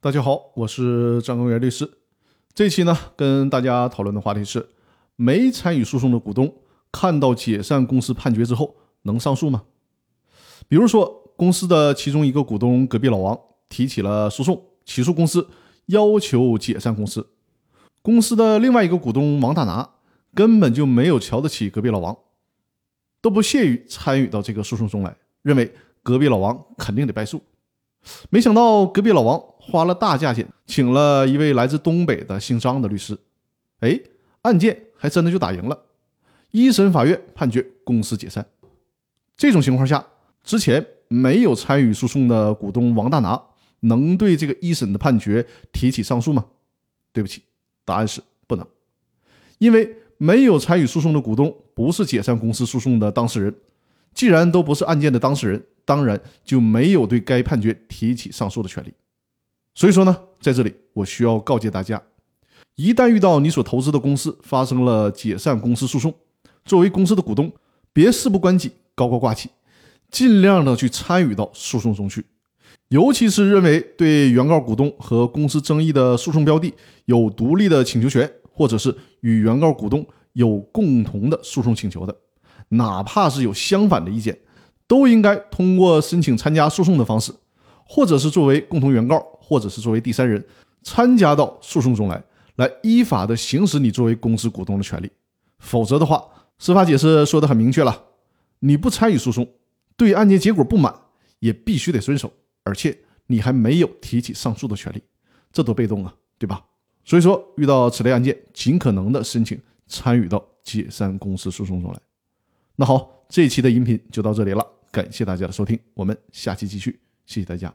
大家好，我是张根元律师。这期呢，跟大家讨论的话题是：没参与诉讼的股东看到解散公司判决之后能上诉吗？比如说，公司的其中一个股东隔壁老王提起了诉讼，起诉公司，要求解散公司。公司的另外一个股东王大拿根本就没有瞧得起隔壁老王，都不屑于参与到这个诉讼中来，认为隔壁老王肯定得败诉。没想到隔壁老王花了大价钱请了一位来自东北的姓张的律师，哎，案件还真的就打赢了。一审法院判决公司解散。这种情况下，之前没有参与诉讼的股东王大拿能对这个一审的判决提起上诉吗？对不起，答案是不能，因为没有参与诉讼的股东不是解散公司诉讼的当事人，既然都不是案件的当事人。当然就没有对该判决提起上诉的权利。所以说呢，在这里我需要告诫大家：一旦遇到你所投资的公司发生了解散公司诉讼，作为公司的股东，别事不关己、高高挂起，尽量的去参与到诉讼中去。尤其是认为对原告股东和公司争议的诉讼标的有独立的请求权，或者是与原告股东有共同的诉讼请求的，哪怕是有相反的意见。都应该通过申请参加诉讼的方式，或者是作为共同原告，或者是作为第三人参加到诉讼中来，来依法的行使你作为公司股东的权利。否则的话，司法解释说的很明确了，你不参与诉讼，对案件结果不满，也必须得遵守，而且你还没有提起上诉的权利，这多被动啊，对吧？所以说，遇到此类案件，尽可能的申请参与到解散公司诉讼中来。那好，这一期的音频就到这里了。感谢大家的收听，我们下期继续，谢谢大家。